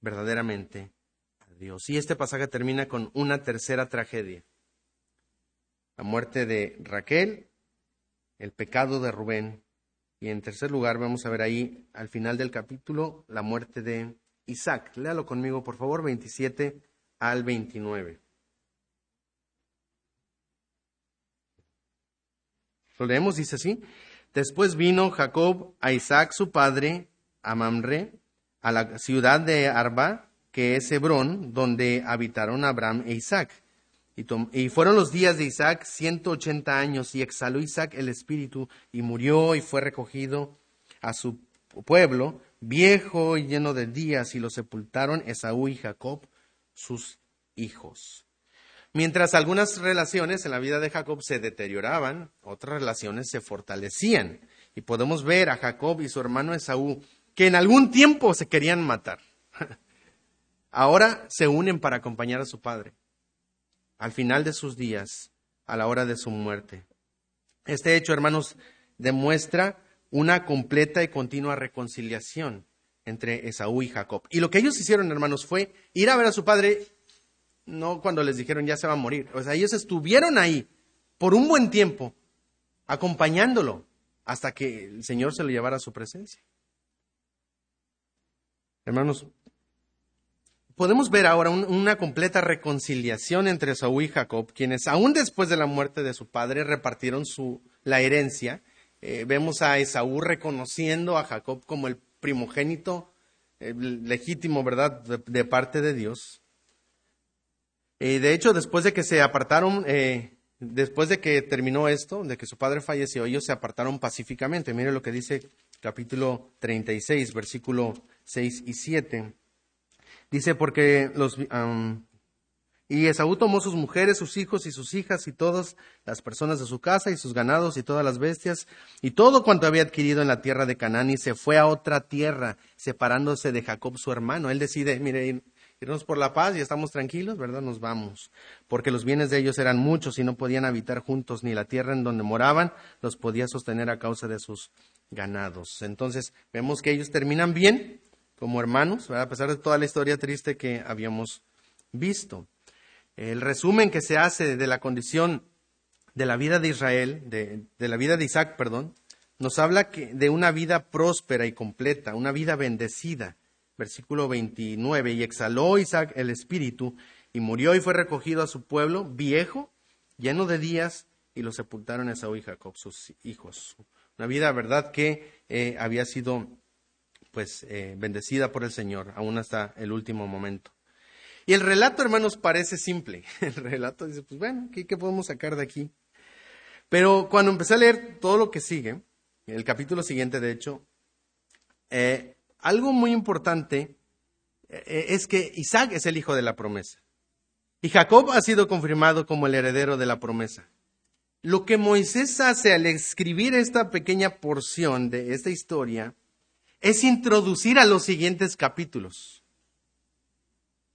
verdaderamente a Dios. Y este pasaje termina con una tercera tragedia, la muerte de Raquel, el pecado de Rubén, y en tercer lugar vamos a ver ahí al final del capítulo la muerte de Isaac. Léalo conmigo, por favor, 27 al 29. Lo leemos, dice así. Después vino Jacob a Isaac su padre, a Mamre, a la ciudad de Arba, que es Hebrón, donde habitaron Abraham e Isaac. Y, fueron los días de Isaac ciento ochenta años, y exhaló Isaac el espíritu, y murió y fue recogido a su pueblo, viejo y lleno de días, y lo sepultaron Esaú y Jacob, sus hijos. Mientras algunas relaciones en la vida de Jacob se deterioraban, otras relaciones se fortalecían. Y podemos ver a Jacob y su hermano Esaú, que en algún tiempo se querían matar. Ahora se unen para acompañar a su padre al final de sus días, a la hora de su muerte. Este hecho, hermanos, demuestra una completa y continua reconciliación entre Esaú y Jacob. Y lo que ellos hicieron, hermanos, fue ir a ver a su padre no cuando les dijeron ya se va a morir. O sea, ellos estuvieron ahí por un buen tiempo, acompañándolo hasta que el Señor se lo llevara a su presencia. Hermanos, podemos ver ahora una completa reconciliación entre Saúl y Jacob, quienes aún después de la muerte de su padre repartieron su, la herencia. Eh, vemos a Esaú reconociendo a Jacob como el primogénito legítimo, ¿verdad?, de parte de Dios. Y de hecho, después de que se apartaron, eh, después de que terminó esto, de que su padre falleció, ellos se apartaron pacíficamente. Mire lo que dice capítulo 36, versículo 6 y 7. Dice, porque los... y Esaú tomó sus mujeres, sus hijos y sus hijas y todas las personas de su casa y sus ganados y todas las bestias y todo cuanto había adquirido en la tierra de Canaán y se fue a otra tierra, separándose de Jacob su hermano. Él decide, mire, irnos por la paz y estamos tranquilos, ¿verdad? Nos vamos. Porque los bienes de ellos eran muchos y no podían habitar juntos, ni la tierra en donde moraban los podía sostener a causa de sus ganados. Entonces, vemos que ellos terminan bien como hermanos, ¿verdad? a pesar de toda la historia triste que habíamos visto. El resumen que se hace de la condición de la vida de Israel, de, la vida de Isaac, perdón, nos habla de una vida próspera y completa, una vida bendecida versículo 29, y exhaló Isaac el espíritu, y murió y fue recogido a su pueblo, viejo, lleno de días, y lo sepultaron Esaú y Jacob, sus hijos. Una vida, verdad, que eh, había sido pues eh, bendecida por el Señor, aún hasta el último momento. Y el relato, hermanos, parece simple. El relato dice, pues bueno, ¿qué, qué podemos sacar de aquí? Pero cuando empecé a leer todo lo que sigue, el capítulo siguiente, de hecho, eh, algo muy importante eh, eh, es que Isaac es el hijo de la promesa. Y Jacob ha sido confirmado como el heredero de la promesa. Lo que Moisés hace al escribir esta pequeña porción de esta historia es introducir a los siguientes capítulos,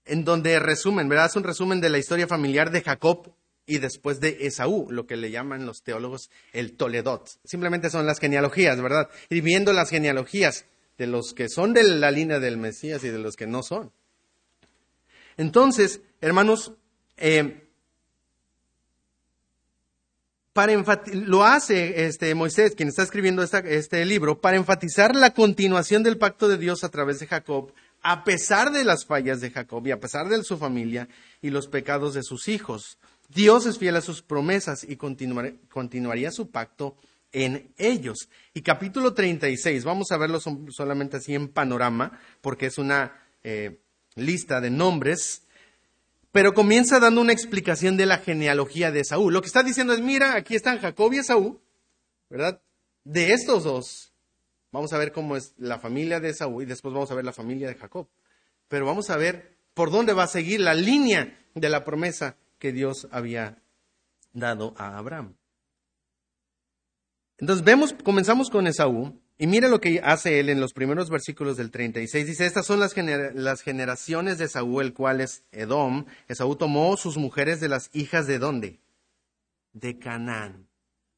en donde resumen, ¿verdad? Es un resumen de la historia familiar de Jacob y después de Esaú, lo que le llaman los teólogos el Toledot. Simplemente son las genealogías, ¿verdad? Y viendo las genealogías, de los que son de la línea del Mesías y de los que no son. Entonces, hermanos, eh, lo hace este Moisés, quien está escribiendo este libro, para enfatizar la continuación del pacto de Dios a través de Jacob, a pesar de las fallas de Jacob y a pesar de su familia y los pecados de sus hijos. Dios es fiel a sus promesas y continuaría su pacto en ellos. Y capítulo 36, vamos a verlo solamente así en panorama, porque es una eh, lista de nombres, pero comienza dando una explicación de la genealogía de Saúl. Lo que está diciendo es, mira, aquí están Jacob y Esaú, ¿verdad? De estos dos, vamos a ver cómo es la familia de Esaú y después vamos a ver la familia de Jacob. Pero vamos a ver por dónde va a seguir la línea de la promesa que Dios había dado a Abraham. Entonces vemos, comenzamos con Esaú Y mira lo que hace él en los primeros versículos del 36. Dice, estas son las, generaciones de Saúl, el cual es Edom. Esaú tomó sus mujeres de las hijas de dónde? De Canaán.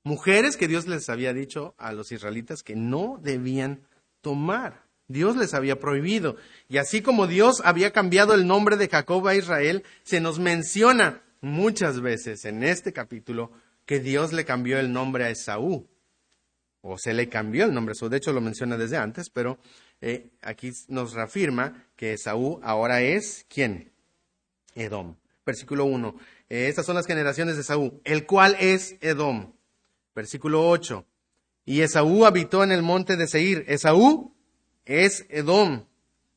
Mujeres que Dios les había dicho a los israelitas que no debían tomar. Dios les había prohibido. Y así como Dios había cambiado el nombre de Jacob a Israel, se nos menciona muchas veces en este capítulo que Dios le cambió el nombre a Esaú o se le cambió el nombre. De hecho, lo menciona desde antes, pero eh, aquí nos reafirma que Esaú ahora es ¿quién? Edom. Versículo 1. Eh, estas son las generaciones de Esaú, el cual es Edom. Versículo 8. Y Esaú habitó en el monte de Seir. Esaú es Edom.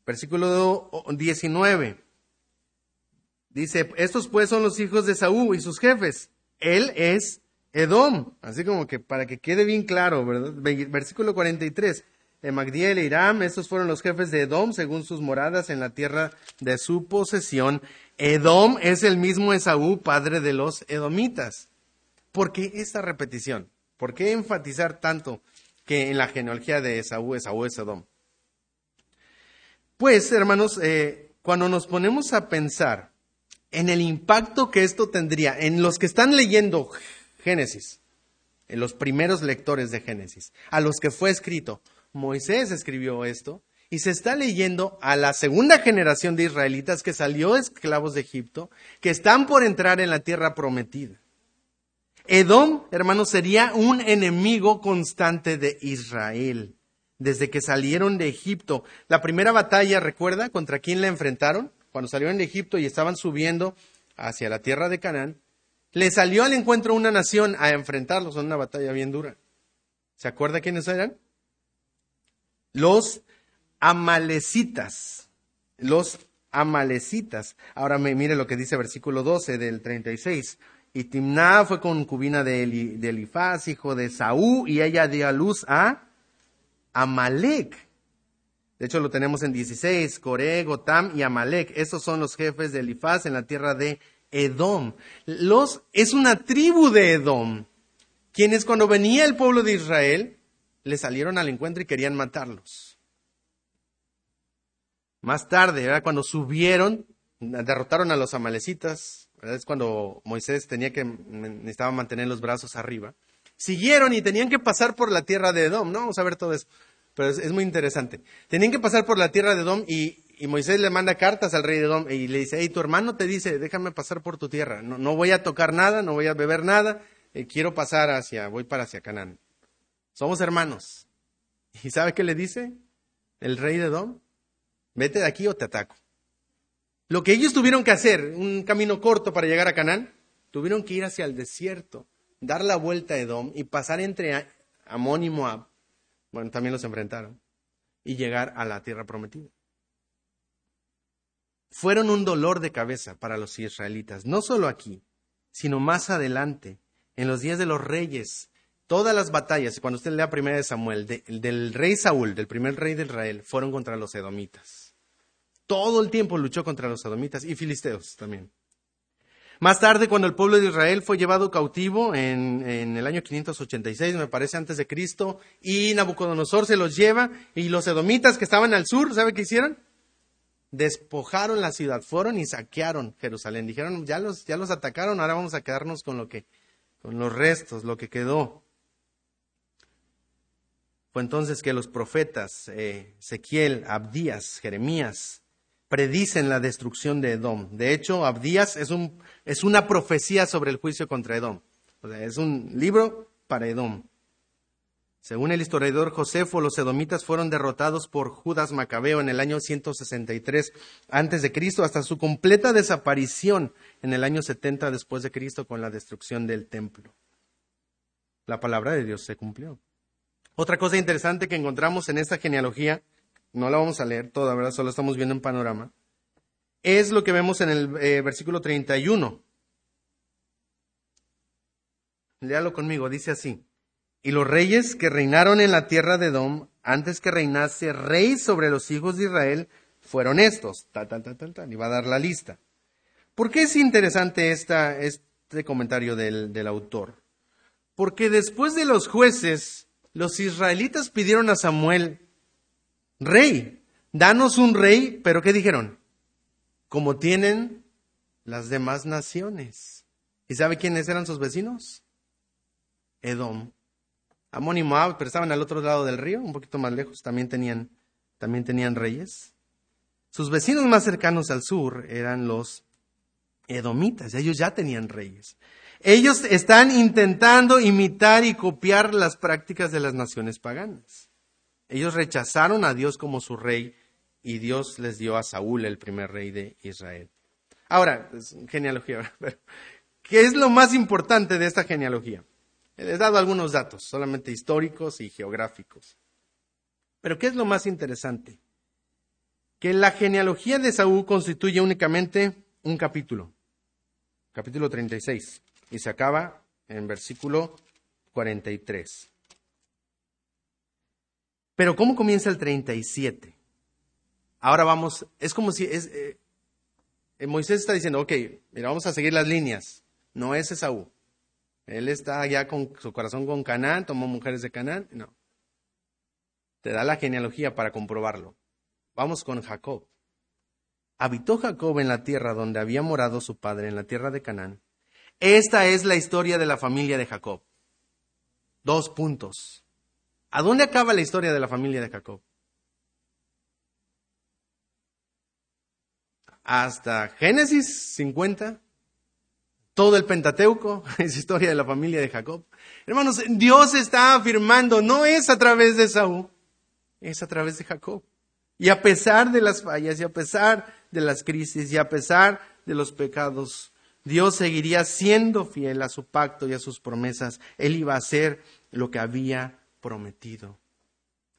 Versículo 19. Dice, estos pues son los hijos de Esaú y sus jefes. Él es Edom, así como que para que quede bien claro, ¿verdad? Versículo 43. De Magdiel e Iram, estos fueron los jefes de Edom según sus moradas en la tierra de su posesión. Edom es el mismo Esaú, padre de los edomitas. ¿Por qué esta repetición? ¿Por qué enfatizar tanto que en la genealogía de Esaú, Esaú es Edom? Pues, hermanos, eh, cuando nos ponemos a pensar en el impacto que esto tendría en los que están leyendo Génesis, en los primeros lectores de Génesis, a los que fue escrito. Moisés escribió esto y se está leyendo a la segunda generación de israelitas que salió esclavos de Egipto, que están por entrar en la tierra prometida. Edom, hermanos, sería un enemigo constante de Israel desde que salieron de Egipto. La primera batalla, ¿recuerda contra quién la enfrentaron? Cuando salieron de Egipto y estaban subiendo hacia la tierra de Canaán, le salió al encuentro una nación a enfrentarlos en una batalla bien dura. ¿Se acuerda quiénes eran? Los amalecitas. Los amalecitas. Ahora mire lo que dice versículo 12 del 36. Y Timná fue concubina de, de Elifaz, hijo de Saúl, y ella dio a luz a Amalek. De hecho, lo tenemos en 16, Coré, Gotam y Amalek. Esos son los jefes de Elifaz en la tierra de Edom. Los, es una tribu de Edom, quienes cuando venía el pueblo de Israel, le salieron al encuentro y querían matarlos. Más tarde, cuando subieron, derrotaron a los amalecitas, es cuando Moisés tenía que, necesitaba mantener los brazos arriba. Siguieron y tenían que pasar por la tierra de Edom, ¿no? Vamos a ver todo eso. Pero es muy interesante. Tenían que pasar por la tierra de Edom y, y Moisés le manda cartas al rey de Edom y le dice, hey, tu hermano te dice, déjame pasar por tu tierra, no, voy a tocar nada, no voy a beber nada, eh, quiero pasar hacia, voy para hacia Canaán. Somos hermanos. ¿Y sabe qué le dice el rey de Edom? Vete de aquí o te ataco. Lo que ellos tuvieron que hacer, un camino corto para llegar a Canaán, tuvieron que ir hacia el desierto, dar la vuelta a Edom y pasar entre Amón y Moab. Bueno, también los enfrentaron. Y llegar a la tierra prometida fueron un dolor de cabeza para los israelitas, no solo aquí, sino más adelante, en los días de los reyes, todas las batallas, cuando usted lea primera de Samuel, del rey Saúl, del primer rey de Israel, fueron contra los edomitas. Todo el tiempo luchó contra los edomitas y filisteos también. Más tarde, cuando el pueblo de Israel fue llevado cautivo en, en, el año 586, me parece, antes de Cristo, y Nabucodonosor se los lleva, y los edomitas que estaban al sur, ¿sabe qué hicieron? Despojaron la ciudad, fueron y saquearon Jerusalén. Dijeron, ya los, ya los atacaron, ahora vamos a quedarnos con lo que, con los restos, lo que quedó. Fue entonces que los profetas eh, Ezequiel, Abdías, Jeremías, predicen la destrucción de Edom. De hecho, Abdías es, un, es una profecía sobre el juicio contra Edom. O sea, es un libro para Edom. Según el historiador Josefo, los edomitas fueron derrotados por Judas Macabeo en el año 163 antes de Cristo hasta su completa desaparición en el año 70 después de Cristo con la destrucción del templo. La palabra de Dios se cumplió. Otra cosa interesante que encontramos en esta genealogía, no la vamos a leer toda, ¿verdad? Solo estamos viendo en panorama, es lo que vemos en el eh, versículo 31. Léalo conmigo, dice así. Y los reyes que reinaron en la tierra de Edom, antes que reinase rey sobre los hijos de Israel, fueron estos. Tal, tal, tal, tal, tal. Y va a dar la lista. ¿Por qué es interesante este comentario del, del autor? Porque después de los jueces los israelitas pidieron a Samuel, rey, danos un rey, pero ¿qué dijeron? Como tienen las demás naciones. ¿Y sabe quiénes eran sus vecinos? Edom. Amón y Moab, pero estaban al otro lado del río, un poquito más lejos, también tenían, también tenían reyes. Sus vecinos más cercanos al sur eran los edomitas, ellos ya tenían reyes. Ellos están intentando imitar y copiar las prácticas de las naciones paganas. Ellos rechazaron a Dios como su rey y Dios les dio a Saúl el primer rey de Israel. Ahora, es genealogía, ¿qué es lo más importante de esta genealogía? Les he dado algunos datos, solamente históricos y geográficos. Pero ¿qué es lo más interesante? Que la genealogía de Saúl constituye únicamente un capítulo, capítulo 36 y se acaba en versículo 43. Pero ¿cómo comienza el 37? Ahora vamos, es como si es, eh, eh, Moisés está diciendo, ok, mira, vamos a seguir las líneas. No es Esaú. Él está ya con su corazón con Canaán, tomó mujeres de Canaán. No. Te da la genealogía para comprobarlo. Vamos con Jacob. Habitó Jacob en la tierra donde había morado su padre, en la tierra de Canaán. Esta es la historia de la familia de Jacob. Dos puntos. ¿A dónde acaba la historia de la familia de Jacob? Hasta Génesis 50. Todo el Pentateuco es historia de la familia de Jacob. Hermanos, Dios está afirmando, no es a través de Saúl, es a través de Jacob. Y a pesar de las fallas, y a pesar de las crisis, y a pesar de los pecados, Dios seguiría siendo fiel a su pacto y a sus promesas. Él iba a hacer lo que había prometido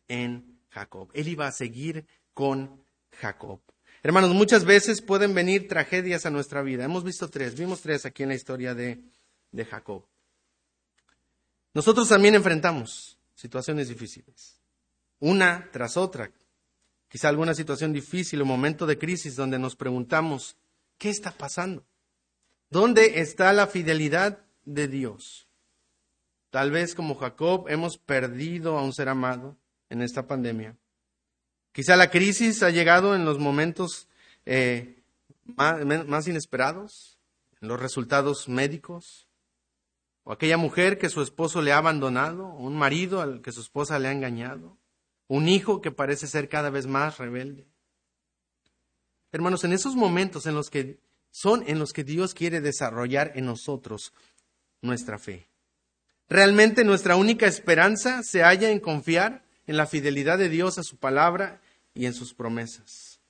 en Jacob. Él iba a seguir con Jacob. Hermanos, muchas veces pueden venir tragedias a nuestra vida. Hemos visto tres, vimos tres aquí en la historia de, de Jacob. Nosotros también enfrentamos situaciones difíciles, una tras otra. Quizá alguna situación difícil o momento de crisis donde nos preguntamos, ¿qué está pasando? ¿Dónde está la fidelidad de Dios? Tal vez como Jacob hemos perdido a un ser amado en esta pandemia. Quizá la crisis ha llegado en los momentos eh, más, inesperados, en los resultados médicos, o aquella mujer que su esposo le ha abandonado, o un marido al que su esposa le ha engañado, un hijo que parece ser cada vez más rebelde. Hermanos, en esos momentos en los que son en los que Dios quiere desarrollar en nosotros nuestra fe. Realmente nuestra única esperanza se halla en confiar en la fidelidad de Dios a su palabra y en sus promesas.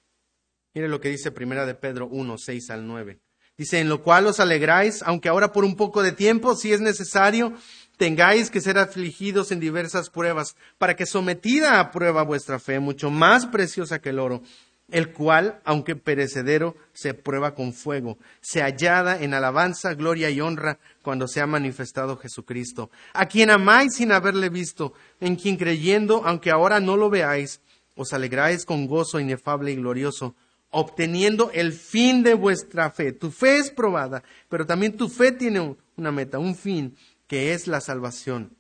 Mire lo que dice Primera de Pedro 1, 6 al 9. Dice, en lo cual os alegráis, aunque ahora por un poco de tiempo, si es necesario, tengáis que ser afligidos en diversas pruebas, para que sometida a prueba vuestra fe, mucho más preciosa que el oro, el cual, aunque perecedero, se prueba con fuego, se hallada en alabanza, gloria y honra cuando se ha manifestado Jesucristo, a quien amáis sin haberle visto, en quien creyendo, aunque ahora no lo veáis, os alegráis con gozo inefable y glorioso, obteniendo el fin de vuestra fe. Tu fe es probada, pero también tu fe tiene una meta, un fin, que es la salvación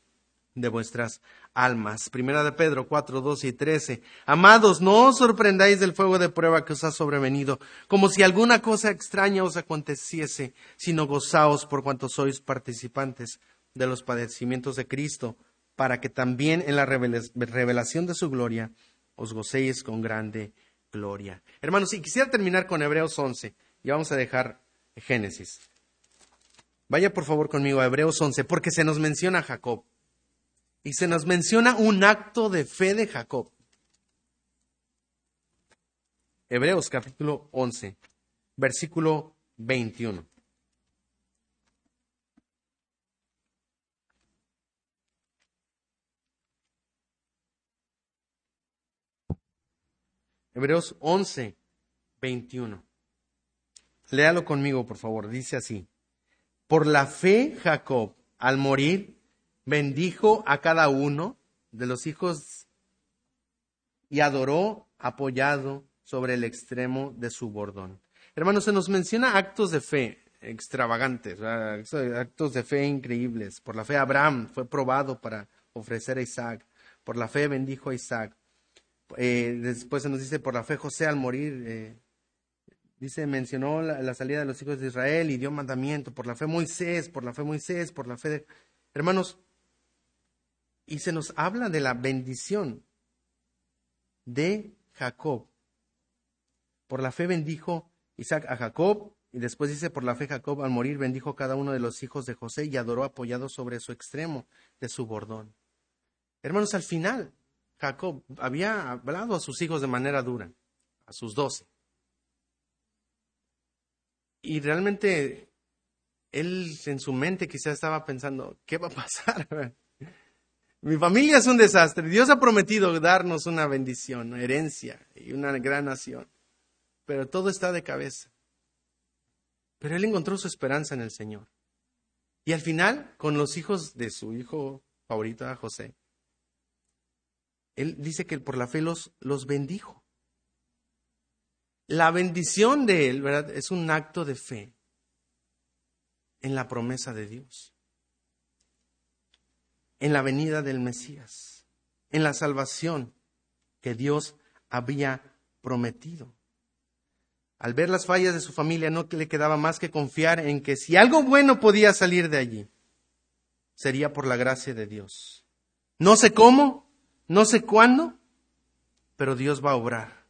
de vuestras almas. Primera de Pedro 4, 12 y 13. Amados, no os sorprendáis del fuego de prueba que os ha sobrevenido, como si alguna cosa extraña os aconteciese, sino gozaos por cuanto sois participantes de los padecimientos de Cristo, para que también en la revelación de su gloria os gocéis con grande gloria. Hermanos, si quisiera terminar con Hebreos 11, y vamos a dejar Génesis. Vaya por favor conmigo a Hebreos 11, porque se nos menciona Jacob. Y se nos menciona un acto de fe de Jacob. Hebreos capítulo 11, versículo 21. Hebreos 11, 21. Léalo conmigo, por favor. Dice así. Por la fe, Jacob, al morir, bendijo a cada uno de los hijos y adoró apoyado sobre el extremo de su bordón. Hermanos, se nos menciona actos de fe extravagantes, actos de fe increíbles. Por la fe Abraham fue probado para ofrecer a Isaac. Por la fe bendijo a Isaac. Eh, después se nos dice, por la fe José al morir, eh, dice, mencionó la, salida de los hijos de Israel y dio mandamiento. Por la fe Moisés, por la fe Moisés, por la fe de... Hermanos, y se nos habla de la bendición de Jacob. Por la fe bendijo Isaac a Jacob y después dice, por la fe Jacob al morir bendijo cada uno de los hijos de José y adoró apoyado sobre su extremo de su bordón. Hermanos, al final Jacob había hablado a sus hijos de manera dura, a sus doce. Y realmente él en su mente quizás estaba pensando, ¿qué va a pasar? Mi familia es un desastre. Dios ha prometido darnos una bendición, una herencia y una gran nación. Pero todo está de cabeza. Pero él encontró su esperanza en el Señor. Y al final, con los hijos de su hijo favorito, José, él dice que por la fe los, los bendijo. La bendición de él, ¿verdad? Es un acto de fe en la promesa de Dios en la venida del Mesías, en la salvación que Dios había prometido. Al ver las fallas de su familia no le quedaba más que confiar en que si algo bueno podía salir de allí, sería por la gracia de Dios. No sé cómo, no sé cuándo, pero Dios va a obrar.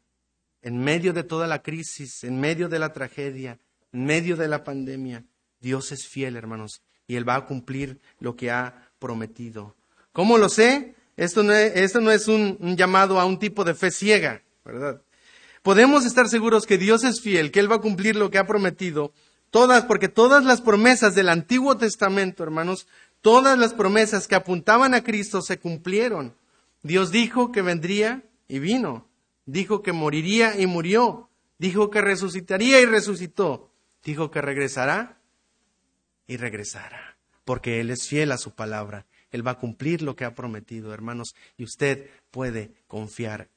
En medio de toda la crisis, en medio de la tragedia, en medio de la pandemia, Dios es fiel, hermanos, y Él va a cumplir lo que ha prometido. ¿Cómo lo sé? Esto no es, un, un llamado a un tipo de fe ciega, ¿verdad? Podemos estar seguros que Dios es fiel, que Él va a cumplir lo que ha prometido. Todas, porque todas las promesas del Antiguo Testamento, hermanos, todas las promesas que apuntaban a Cristo se cumplieron. Dios dijo que vendría y vino. Dijo que moriría y murió. Dijo que resucitaría y resucitó. Dijo que regresará y regresará porque Él es fiel a su palabra. Él va a cumplir lo que ha prometido, hermanos, y usted puede confiar